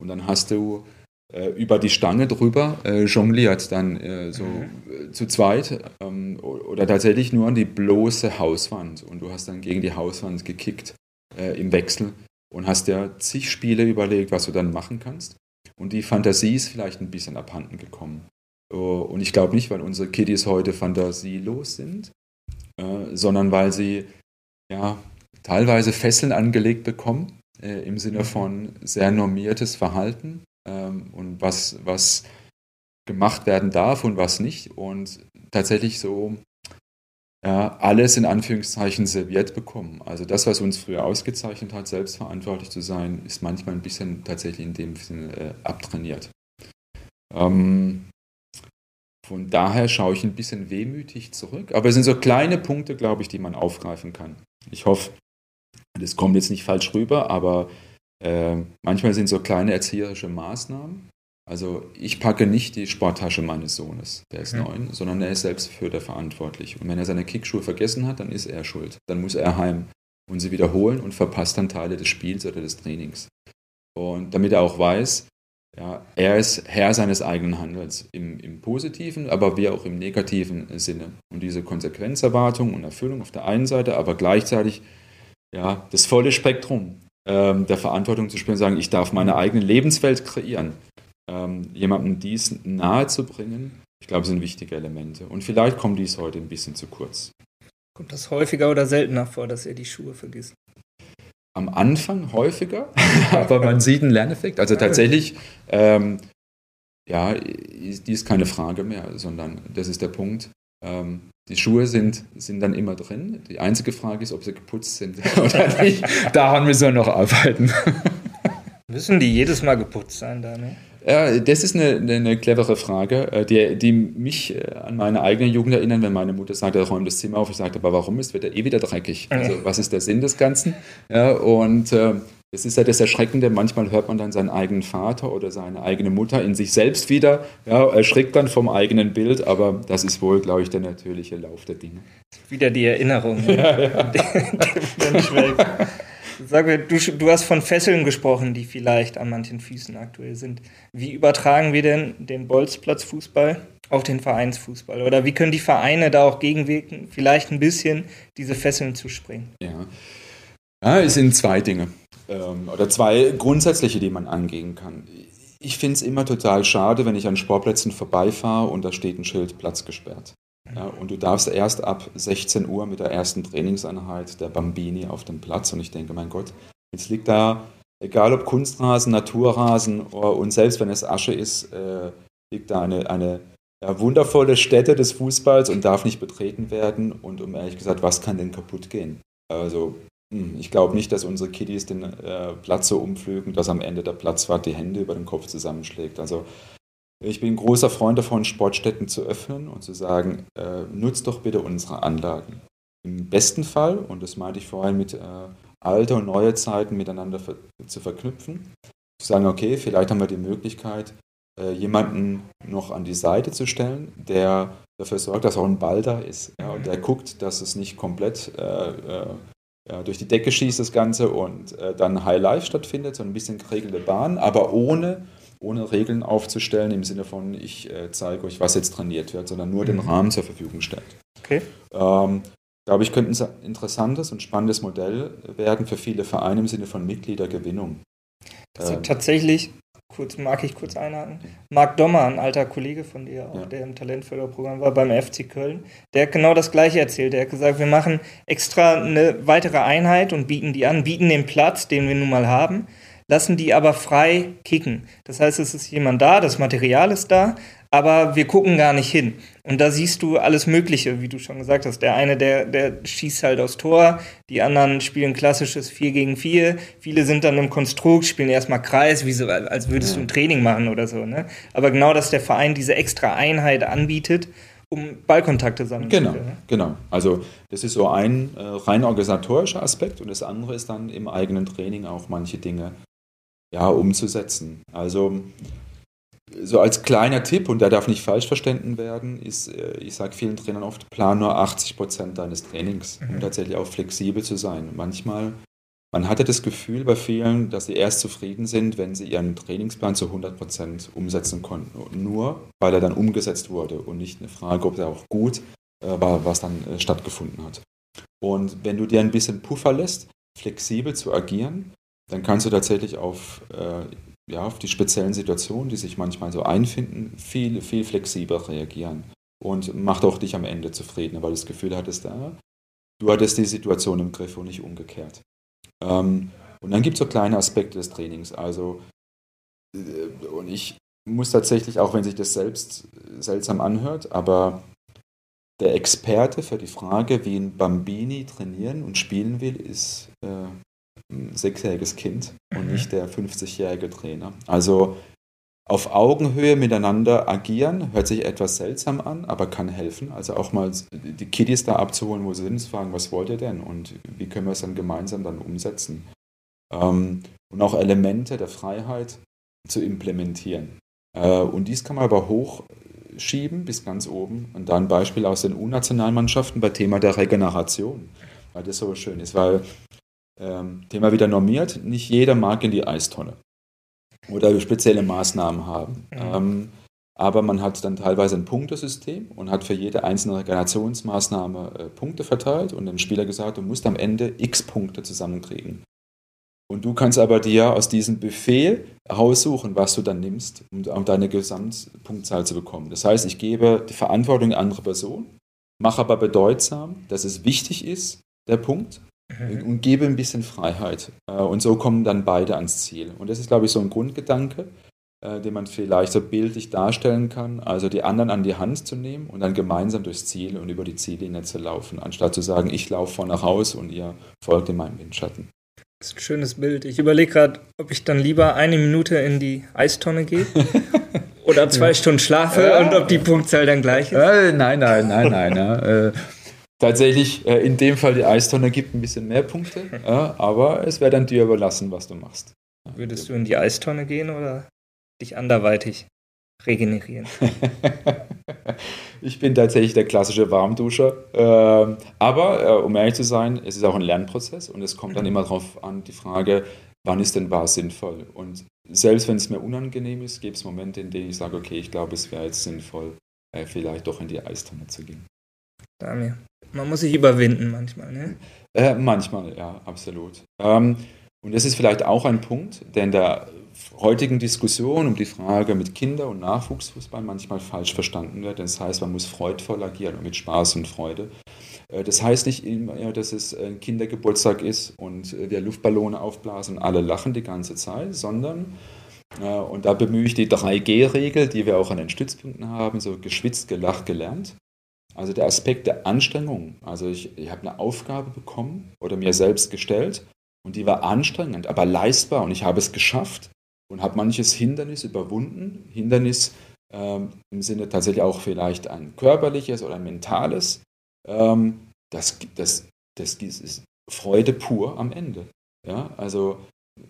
Und dann hast du äh, über die Stange drüber äh, jongliert, dann äh, so mhm. zu zweit. Ähm, oder tatsächlich nur an die bloße Hauswand. Und du hast dann gegen die Hauswand gekickt äh, im Wechsel und hast dir zig Spiele überlegt, was du dann machen kannst. Und die Fantasie ist vielleicht ein bisschen abhanden gekommen. Und ich glaube nicht, weil unsere Kiddies heute fantasielos sind, äh, sondern weil sie ja teilweise Fesseln angelegt bekommen, äh, im Sinne von sehr normiertes Verhalten ähm, und was, was gemacht werden darf und was nicht. Und tatsächlich so ja, alles in Anführungszeichen serviert bekommen. Also das, was uns früher ausgezeichnet hat, selbstverantwortlich zu sein, ist manchmal ein bisschen tatsächlich in dem Sinne äh, abtrainiert. Ähm, von daher schaue ich ein bisschen wehmütig zurück. Aber es sind so kleine Punkte, glaube ich, die man aufgreifen kann. Ich hoffe, das kommt jetzt nicht falsch rüber, aber äh, manchmal sind so kleine erzieherische Maßnahmen, also ich packe nicht die Sporttasche meines Sohnes, der ist mhm. neun, sondern er ist selbst für der verantwortlich. Und wenn er seine Kickschuhe vergessen hat, dann ist er schuld. Dann muss er heim und sie wiederholen und verpasst dann Teile des Spiels oder des Trainings. Und damit er auch weiß, ja, er ist Herr seines eigenen Handels im, im positiven, aber wie auch im negativen Sinne. Und diese Konsequenzerwartung und Erfüllung auf der einen Seite, aber gleichzeitig ja, das volle Spektrum ähm, der Verantwortung zu spüren, sagen, ich darf meine eigene Lebenswelt kreieren. Ähm, jemandem dies nahe zu bringen, ich glaube, sind wichtige Elemente. Und vielleicht kommt dies heute ein bisschen zu kurz. Kommt das häufiger oder seltener vor, dass er die Schuhe vergisst? Am Anfang häufiger, aber man sieht einen Lerneffekt. Also tatsächlich, ähm, ja, die ist keine Frage mehr, sondern das ist der Punkt. Ähm, die Schuhe sind, sind dann immer drin. Die einzige Frage ist, ob sie geputzt sind oder nicht. Daran müssen wir noch arbeiten. Müssen die jedes Mal geputzt sein, Daniel? Ja, das ist eine, eine, clevere Frage, äh, die, die mich äh, an meine eigene Jugend erinnert, wenn meine Mutter sagte, räum das Zimmer auf. Ich sagte, aber warum ist, wird er eh wieder dreckig? Also was ist der Sinn des Ganzen? Ja, und äh, es ist ja das Erschreckende, manchmal hört man dann seinen eigenen Vater oder seine eigene Mutter in sich selbst wieder, ja, erschrickt dann vom eigenen Bild, aber das ist wohl, glaube ich, der natürliche Lauf der Dinge. Wieder die Erinnerung. Ne? Ja, ja. Sag mir, du, du hast von Fesseln gesprochen, die vielleicht an manchen Füßen aktuell sind. Wie übertragen wir denn den Bolzplatzfußball auf den Vereinsfußball? Oder wie können die Vereine da auch gegenwirken, vielleicht ein bisschen diese Fesseln zu springen? Ja, ja es sind zwei Dinge ähm, oder zwei grundsätzliche, die man angehen kann. Ich finde es immer total schade, wenn ich an Sportplätzen vorbeifahre und da steht ein Schild Platz gesperrt. Und du darfst erst ab 16 Uhr mit der ersten Trainingseinheit der Bambini auf dem Platz. Und ich denke, mein Gott, jetzt liegt da, egal ob Kunstrasen, Naturrasen und selbst wenn es Asche ist, äh, liegt da eine, eine ja, wundervolle Stätte des Fußballs und darf nicht betreten werden. Und um ehrlich gesagt, was kann denn kaputt gehen? Also hm, ich glaube nicht, dass unsere Kiddies den äh, Platz so umflügen, dass am Ende der Platzwart die Hände über den Kopf zusammenschlägt. Also ich bin großer Freund davon, Sportstätten zu öffnen und zu sagen, äh, nutzt doch bitte unsere Anlagen. Im besten Fall, und das meinte ich vorhin mit äh, alte und neue Zeiten miteinander ver zu verknüpfen, zu sagen, okay, vielleicht haben wir die Möglichkeit, äh, jemanden noch an die Seite zu stellen, der dafür sorgt, dass auch ein Ball da ist. Ja, und der guckt, dass es nicht komplett äh, äh, ja, durch die Decke schießt das Ganze und äh, dann High Life stattfindet, so ein bisschen geregelte Bahn, aber ohne, ohne Regeln aufzustellen im Sinne von, ich äh, zeige euch, was jetzt trainiert wird, sondern nur mhm. den Rahmen zur Verfügung stellt. Okay. Ähm, glaube ich, könnte ein interessantes und spannendes Modell werden für viele Vereine im Sinne von Mitgliedergewinnung. Das ähm, tatsächlich kurz, mag ich kurz einhaken. Marc Dommer, ein alter Kollege von dir, auch, ja. der im Talentförderprogramm war beim FC Köln, der hat genau das Gleiche erzählt. Der hat gesagt, wir machen extra eine weitere Einheit und bieten die an, bieten den Platz, den wir nun mal haben, lassen die aber frei kicken. Das heißt, es ist jemand da, das Material ist da, aber wir gucken gar nicht hin. Und da siehst du alles Mögliche, wie du schon gesagt hast. Der eine, der, der schießt halt aufs Tor, die anderen spielen klassisches 4 gegen 4. Viele sind dann im Konstrukt, spielen erstmal Kreis, wie so, als würdest du ein Training machen oder so. Ne? Aber genau, dass der Verein diese extra Einheit anbietet, um Ballkontakte sammeln genau, zu können. Genau, genau. Also das ist so ein äh, rein organisatorischer Aspekt und das andere ist dann im eigenen Training auch manche Dinge ja, umzusetzen. Also so als kleiner Tipp, und der darf nicht falsch verstanden werden, ist, äh, ich sage vielen Trainern oft, plan nur 80 Prozent deines Trainings, um mhm. tatsächlich auch flexibel zu sein. Manchmal, man hatte das Gefühl bei vielen, dass sie erst zufrieden sind, wenn sie ihren Trainingsplan zu 100 Prozent umsetzen konnten. Nur weil er dann umgesetzt wurde und nicht eine Frage, ob er auch gut äh, war, was dann äh, stattgefunden hat. Und wenn du dir ein bisschen Puffer lässt, flexibel zu agieren, dann kannst du tatsächlich auf äh, ja, auf die speziellen Situationen, die sich manchmal so einfinden, viel, viel flexibler reagieren. Und macht auch dich am Ende zufrieden, weil du das Gefühl hattest, da, du hattest die Situation im Griff und nicht umgekehrt. Ähm, und dann gibt es so kleine Aspekte des Trainings. Also, äh, und ich muss tatsächlich, auch wenn sich das selbst seltsam anhört, aber der Experte für die Frage, wie ein Bambini trainieren und spielen will, ist äh, ein sechsjähriges Kind und mhm. nicht der 50-jährige Trainer. Also auf Augenhöhe miteinander agieren, hört sich etwas seltsam an, aber kann helfen. Also auch mal die Kiddies da abzuholen, wo sie sind, zu fragen, was wollt ihr denn und wie können wir es dann gemeinsam dann umsetzen. Ähm, und auch Elemente der Freiheit zu implementieren. Äh, und dies kann man aber hochschieben bis ganz oben. Und da ein Beispiel aus den U-Nationalmannschaften bei Thema der Regeneration, weil das so schön ist, weil ähm, Thema wieder normiert. Nicht jeder mag in die Eistonne oder spezielle Maßnahmen haben. Mhm. Ähm, aber man hat dann teilweise ein Punktesystem und hat für jede einzelne Regenerationsmaßnahme äh, Punkte verteilt und dem Spieler gesagt, du musst am Ende x Punkte zusammenkriegen. Und du kannst aber dir aus diesem Buffet aussuchen, was du dann nimmst, um, um deine Gesamtpunktzahl zu bekommen. Das heißt, ich gebe die Verantwortung an andere Person, mache aber bedeutsam, dass es wichtig ist, der Punkt, mhm. und gebe ein bisschen Freiheit. Äh, und so kommen dann beide ans Ziel. Und das ist, glaube ich, so ein Grundgedanke, äh, den man vielleicht so bildlich darstellen kann. Also die anderen an die Hand zu nehmen und dann gemeinsam durchs Ziel und über die Ziellinie zu laufen, anstatt zu sagen, ich laufe vorne raus und ihr folgt in meinem Windschatten. Das ist ein schönes Bild. Ich überlege gerade, ob ich dann lieber eine Minute in die Eistonne gehe oder zwei Stunden schlafe ja. und ob die Punktzahl dann gleich ist. Äh, nein, nein, nein, nein. äh, tatsächlich, äh, in dem Fall die Eistonne gibt ein bisschen mehr Punkte, aber es wäre dann dir überlassen, was du machst. Würdest du in die Eistonne gehen oder dich anderweitig regenerieren? ich bin tatsächlich der klassische Warmduscher. Ähm, aber äh, um ehrlich zu sein, es ist auch ein Lernprozess und es kommt dann mhm. immer darauf an, die Frage, wann ist denn was sinnvoll? Und selbst wenn es mir unangenehm ist, gibt es Momente, in denen ich sage, okay, ich glaube, es wäre jetzt sinnvoll, äh, vielleicht doch in die Eistonne zu gehen. Damir. Man muss sich überwinden manchmal, ne? Äh, manchmal, ja, absolut. Ähm, und das ist vielleicht auch ein Punkt, der in der heutigen Diskussion um die Frage mit Kinder- und Nachwuchsfußball manchmal falsch verstanden wird. Das heißt, man muss freudvoll agieren und mit Spaß und Freude. Äh, das heißt nicht immer, dass es ein Kindergeburtstag ist und wir Luftballone aufblasen und alle lachen die ganze Zeit, sondern, äh, und da bemühe ich die 3G-Regel, die wir auch an den Stützpunkten haben, so geschwitzt, gelacht, gelernt. Also der Aspekt der Anstrengung. Also ich, ich habe eine Aufgabe bekommen oder mir selbst gestellt und die war anstrengend, aber leistbar und ich habe es geschafft und habe manches Hindernis überwunden. Hindernis ähm, im Sinne tatsächlich auch vielleicht ein körperliches oder ein mentales. Ähm, das, das, das ist Freude pur am Ende. Ja, also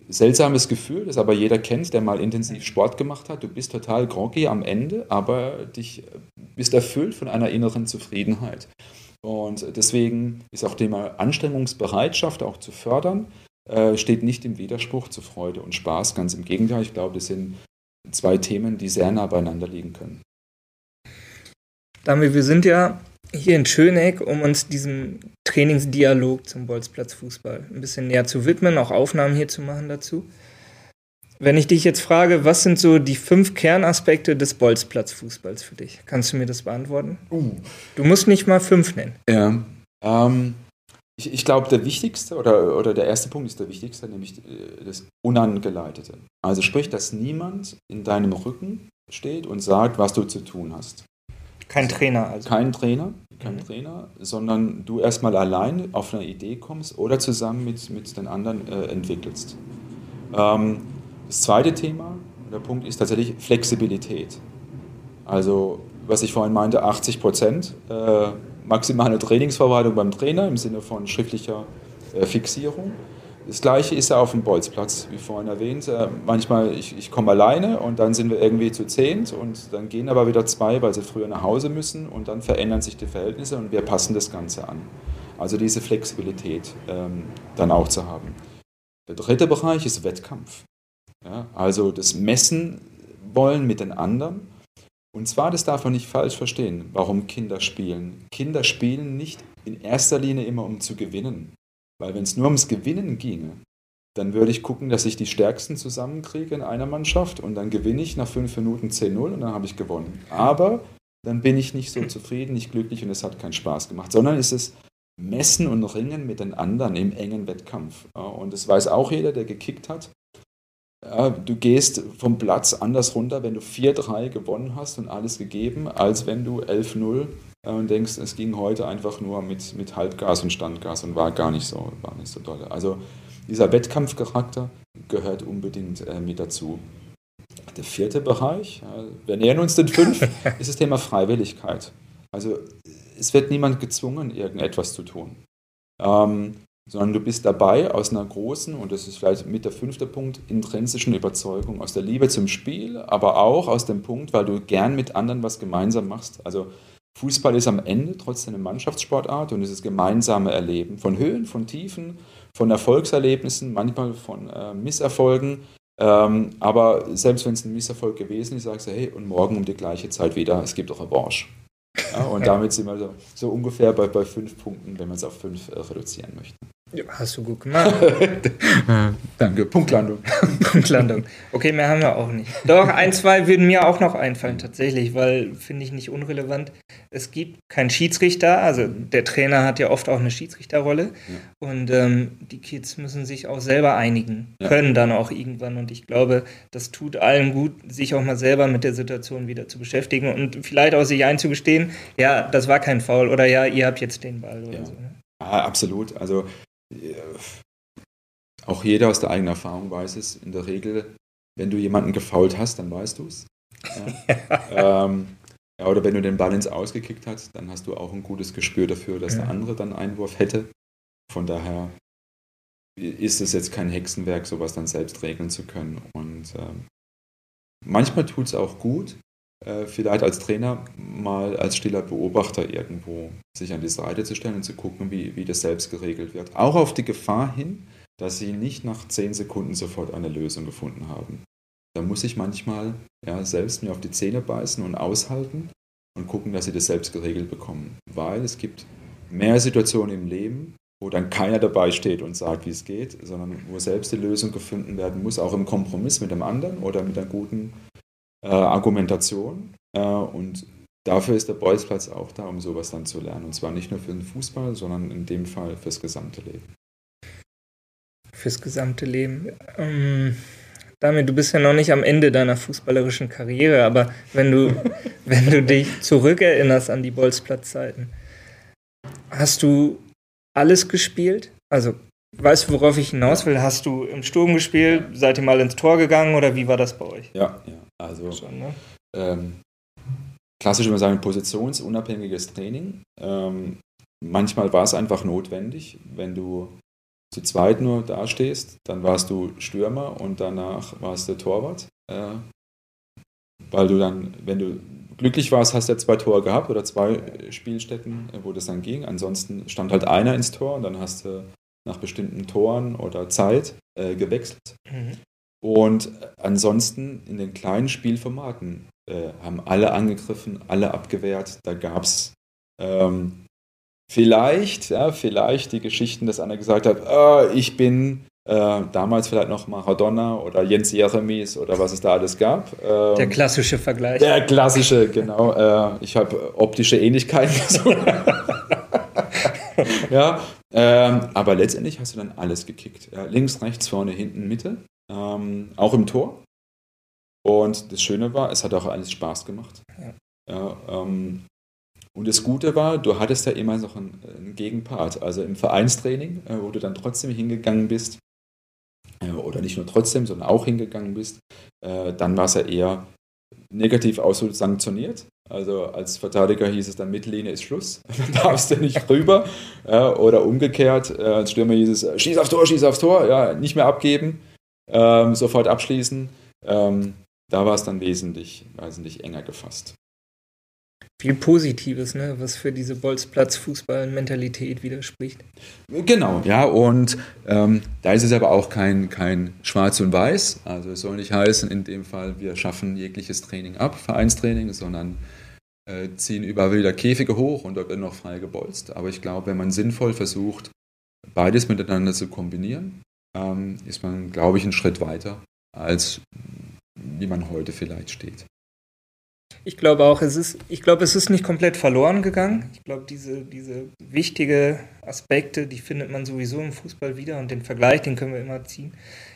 seltsames Gefühl, das aber jeder kennt, der mal intensiv Sport gemacht hat. Du bist total groggy am Ende, aber dich bist erfüllt von einer inneren Zufriedenheit. Und deswegen ist auch Thema Anstrengungsbereitschaft auch zu fördern, äh, steht nicht im Widerspruch zu Freude und Spaß. Ganz im Gegenteil, ich glaube, das sind zwei Themen, die sehr nah beieinander liegen können. Damit wir sind ja hier in Schöneck, um uns diesem Trainingsdialog zum Bolzplatzfußball ein bisschen näher zu widmen, auch Aufnahmen hier zu machen dazu. Wenn ich dich jetzt frage, was sind so die fünf Kernaspekte des Bolzplatzfußballs für dich? Kannst du mir das beantworten? Uh. Du musst nicht mal fünf nennen. Ja. Ähm, ich, ich glaube, der wichtigste oder, oder der erste Punkt ist der wichtigste, nämlich äh, das Unangeleitete. Also sprich, dass niemand in deinem Rücken steht und sagt, was du zu tun hast. Kein Trainer also. Kein Trainer, kein mhm. Trainer, sondern du erstmal allein auf eine Idee kommst oder zusammen mit, mit den anderen äh, entwickelst. Ähm, das zweite Thema, der Punkt ist tatsächlich Flexibilität. Also, was ich vorhin meinte, 80 Prozent äh, maximale Trainingsverwaltung beim Trainer im Sinne von schriftlicher äh, Fixierung. Das gleiche ist ja auf dem Bolzplatz, wie vorhin erwähnt. Äh, manchmal, ich, ich komme alleine und dann sind wir irgendwie zu zehnt und dann gehen aber wieder zwei, weil sie früher nach Hause müssen und dann verändern sich die Verhältnisse und wir passen das Ganze an. Also diese Flexibilität ähm, dann auch zu haben. Der dritte Bereich ist Wettkampf. Ja, also das Messen wollen mit den anderen. Und zwar, das darf man nicht falsch verstehen, warum Kinder spielen. Kinder spielen nicht in erster Linie immer um zu gewinnen. Weil wenn es nur ums Gewinnen ginge, dann würde ich gucken, dass ich die Stärksten zusammenkriege in einer Mannschaft und dann gewinne ich nach fünf Minuten 10-0 und dann habe ich gewonnen. Aber dann bin ich nicht so zufrieden, nicht glücklich und es hat keinen Spaß gemacht, sondern es ist Messen und Ringen mit den anderen im engen Wettkampf. Und das weiß auch jeder, der gekickt hat. Du gehst vom Platz anders runter, wenn du 4-3 gewonnen hast und alles gegeben, als wenn du 11-0 äh, und denkst, es ging heute einfach nur mit, mit Halbgas und Standgas und war gar nicht so, war nicht so dolle. Also dieser Wettkampfcharakter gehört unbedingt äh, mit dazu. Der vierte Bereich, wir nähern uns den fünf, ist das Thema Freiwilligkeit. Also es wird niemand gezwungen, irgendetwas zu tun. Ähm, sondern du bist dabei aus einer großen, und das ist vielleicht mit der fünfte Punkt, intrinsischen Überzeugung, aus der Liebe zum Spiel, aber auch aus dem Punkt, weil du gern mit anderen was gemeinsam machst. Also Fußball ist am Ende trotzdem eine Mannschaftssportart und es ist gemeinsame Erleben von Höhen, von Tiefen, von Erfolgserlebnissen, manchmal von äh, Misserfolgen. Ähm, aber selbst wenn es ein Misserfolg gewesen ist, sagst du, hey, und morgen um die gleiche Zeit wieder, es gibt doch Revanche. Ja, und damit sind wir so, so ungefähr bei, bei fünf Punkten, wenn man es auf fünf äh, reduzieren möchte. Ja, hast du gut gemacht. Danke. Punktlandung. Punktlandung. Okay, mehr haben wir auch nicht. Doch, ein, zwei würden mir auch noch einfallen, tatsächlich, weil finde ich nicht unrelevant. Es gibt keinen Schiedsrichter, also der Trainer hat ja oft auch eine Schiedsrichterrolle. Ja. Und ähm, die Kids müssen sich auch selber einigen, ja. können dann auch irgendwann. Und ich glaube, das tut allen gut, sich auch mal selber mit der Situation wieder zu beschäftigen und vielleicht auch sich einzugestehen, ja, das war kein Foul oder ja, ihr habt jetzt den Ball oder ja. so. Ne? Ah, absolut. Also auch jeder aus der eigenen Erfahrung weiß es, in der Regel, wenn du jemanden gefault hast, dann weißt du es. Ja. ähm, ja, oder wenn du den Ball ins Ausgekickt hast, dann hast du auch ein gutes Gespür dafür, dass ja. der andere dann Einwurf hätte. Von daher ist es jetzt kein Hexenwerk, sowas dann selbst regeln zu können. Und ähm, manchmal tut es auch gut, äh, vielleicht als Trainer mal als stiller Beobachter irgendwo sich an die Seite zu stellen und zu gucken, wie, wie das selbst geregelt wird. Auch auf die Gefahr hin, dass sie nicht nach zehn Sekunden sofort eine Lösung gefunden haben. Da muss ich manchmal ja, selbst mir auf die Zähne beißen und aushalten und gucken, dass sie das selbst geregelt bekommen. Weil es gibt mehr Situationen im Leben, wo dann keiner dabei steht und sagt, wie es geht, sondern wo selbst die Lösung gefunden werden muss, auch im Kompromiss mit dem anderen oder mit einer guten äh, Argumentation. Äh, und dafür ist der Bolzplatz auch da, um sowas dann zu lernen. Und zwar nicht nur für den Fußball, sondern in dem Fall fürs gesamte Leben. Fürs gesamte Leben. Ähm, damit, du bist ja noch nicht am Ende deiner fußballerischen Karriere, aber wenn du, wenn du dich zurückerinnerst an die Bolzplatzzeiten, hast du alles gespielt? Also Weißt du, worauf ich hinaus will? Hast du im Sturm gespielt? Seid ihr mal ins Tor gegangen oder wie war das bei euch? Ja, ja. Also Schon, ne? ähm, klassisch immer sagen, positionsunabhängiges Training. Ähm, manchmal war es einfach notwendig, wenn du zu zweit nur dastehst, dann warst du Stürmer und danach warst du Torwart. Äh, weil du dann, wenn du glücklich warst, hast du ja zwei Tore gehabt oder zwei Spielstätten, wo das dann ging. Ansonsten stand halt einer ins Tor und dann hast du nach bestimmten Toren oder Zeit äh, gewechselt. Mhm. Und ansonsten in den kleinen Spielformaten äh, haben alle angegriffen, alle abgewehrt. Da gab es ähm, vielleicht, ja, vielleicht die Geschichten, dass einer gesagt hat, oh, ich bin äh, damals vielleicht noch Maradona oder Jens Jeremies oder was es da alles gab. Ähm, der klassische Vergleich. Der klassische, genau. Äh, ich habe optische Ähnlichkeiten. ja, ähm, aber letztendlich hast du dann alles gekickt. Ja, links, rechts, vorne, hinten, Mitte. Ähm, auch im Tor. Und das Schöne war, es hat auch alles Spaß gemacht. Ja. ja ähm, und das Gute war, du hattest ja immer noch einen, einen Gegenpart. Also im Vereinstraining, äh, wo du dann trotzdem hingegangen bist, äh, oder nicht nur trotzdem, sondern auch hingegangen bist, äh, dann war es ja eher negativ sanktioniert. Also als Verteidiger hieß es dann, Mittellinie ist Schluss, dann darfst du nicht rüber. Ja, oder umgekehrt, äh, als Stürmer hieß es, schieß aufs Tor, schieß aufs Tor, ja, nicht mehr abgeben, ähm, sofort abschließen. Ähm, da war es dann wesentlich, wesentlich enger gefasst viel Positives, ne, was für diese Bolzplatz-Fußball-Mentalität widerspricht. Genau, ja, und ähm, da ist es aber auch kein, kein Schwarz und Weiß. Also es soll nicht heißen, in dem Fall, wir schaffen jegliches Training ab, Vereinstraining, sondern äh, ziehen überall wieder Käfige hoch und dort wird noch frei gebolzt. Aber ich glaube, wenn man sinnvoll versucht, beides miteinander zu kombinieren, ähm, ist man, glaube ich, einen Schritt weiter, als wie man heute vielleicht steht. Ich glaube auch, es ist, ich glaube, es ist nicht komplett verloren gegangen. Ich glaube, diese, diese wichtige Aspekte, die findet man sowieso im Fußball wieder und den Vergleich, den können wir immer ziehen.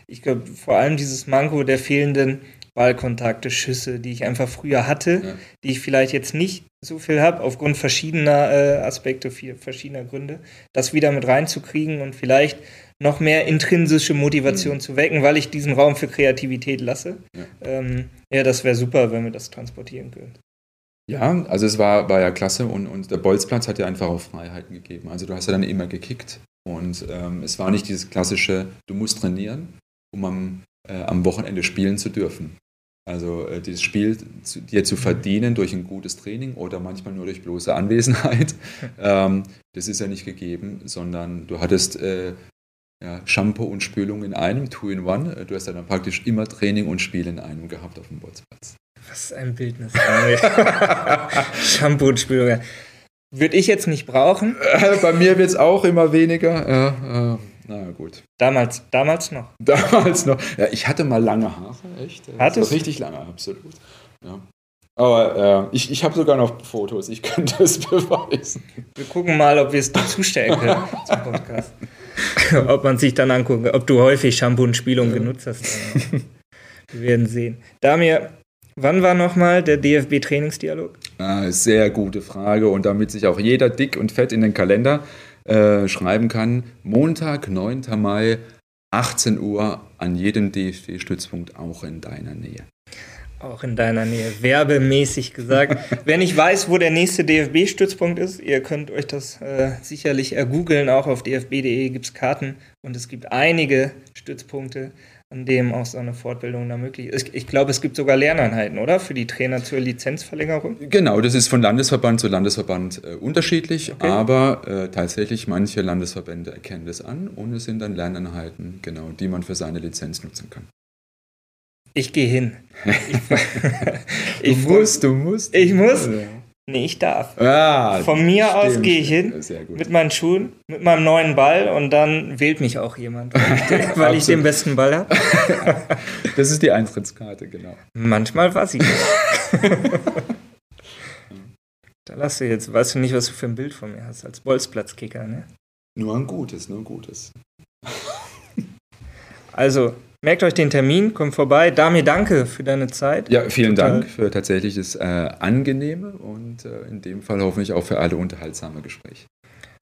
Ich glaube, vor allem dieses Manko der fehlenden Ballkontakte, Schüsse, die ich einfach früher hatte, ja. die ich vielleicht jetzt nicht so viel habe, aufgrund verschiedener äh, Aspekte, verschiedener Gründe, das wieder mit reinzukriegen und vielleicht noch mehr intrinsische Motivation mhm. zu wecken, weil ich diesen Raum für Kreativität lasse. Ja, ähm, ja das wäre super, wenn wir das transportieren können. Ja, also es war, war ja klasse und, und der Bolzplatz hat ja einfach auch Freiheiten gegeben. Also du hast ja dann immer gekickt und ähm, es war nicht dieses klassische, du musst trainieren, um am, äh, am Wochenende spielen zu dürfen. Also äh, dieses Spiel zu, dir zu verdienen durch ein gutes Training oder manchmal nur durch bloße Anwesenheit, ähm, das ist ja nicht gegeben, sondern du hattest äh, ja, Shampoo und Spülung in einem, Two in One. Äh, du hast dann praktisch immer Training und Spiel in einem gehabt auf dem Bolzplatz. Was ein Bildnis. Shampoo und Spülung. Würde ich jetzt nicht brauchen. Bei mir wird es auch immer weniger. Ja, äh, na gut. Damals, damals noch. Damals noch. Ja, ich hatte mal lange Haare, echt. Hattest du? Richtig lange, absolut. Ja. Aber äh, ich, ich habe sogar noch Fotos, ich könnte es beweisen. Wir gucken mal, ob wir es zustellen können zum Podcast. ob man sich dann angucken, ob du häufig Shampoo und Spülung ja. genutzt hast. Wir werden sehen. Damir, wann war nochmal der DFB-Trainingsdialog? Ah, sehr gute Frage und damit sich auch jeder dick und fett in den Kalender äh, schreiben kann, Montag, 9. Mai, 18 Uhr an jedem DFB-Stützpunkt auch in deiner Nähe. Auch in deiner Nähe, werbemäßig gesagt. Wer nicht weiß, wo der nächste DFB-Stützpunkt ist, ihr könnt euch das äh, sicherlich ergoogeln. Auch auf dfb.de gibt es Karten und es gibt einige Stützpunkte, an denen auch so eine Fortbildung da möglich ist. Ich glaube, es gibt sogar Lerneinheiten, oder? Für die Trainer zur Lizenzverlängerung? Genau, das ist von Landesverband zu Landesverband äh, unterschiedlich, okay. aber äh, tatsächlich manche Landesverbände erkennen das an und es sind dann Lerneinheiten, genau, die man für seine Lizenz nutzen kann. Ich gehe hin. Ich, ich du musst, du musst. Ich muss. Nee, ich darf. Ah, Von mir stimmt. aus gehe ich hin mit meinen Schuhen, mit meinem neuen Ball und dann wählt mich auch jemand, weil ich, weil ich den besten Ball habe. das ist die Eintrittskarte, genau. Manchmal war sie. da lass du jetzt, weißt du nicht, was du für ein Bild von mir hast als Bolzplatzkicker, ne? Nur ein gutes, nur ein gutes. Also, Merkt euch den Termin, kommt vorbei. Damir, danke für deine Zeit. Ja, vielen Total. Dank für tatsächlich das äh, angenehme und äh, in dem Fall hoffentlich auch für alle unterhaltsame Gespräch.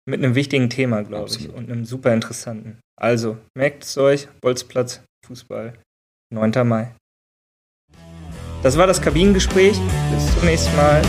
Mit einem wichtigen Thema, glaube ich, und einem super interessanten. Also, merkt es euch, Bolzplatz, Fußball, 9. Mai. Das war das Kabinengespräch. Bis zum nächsten Mal.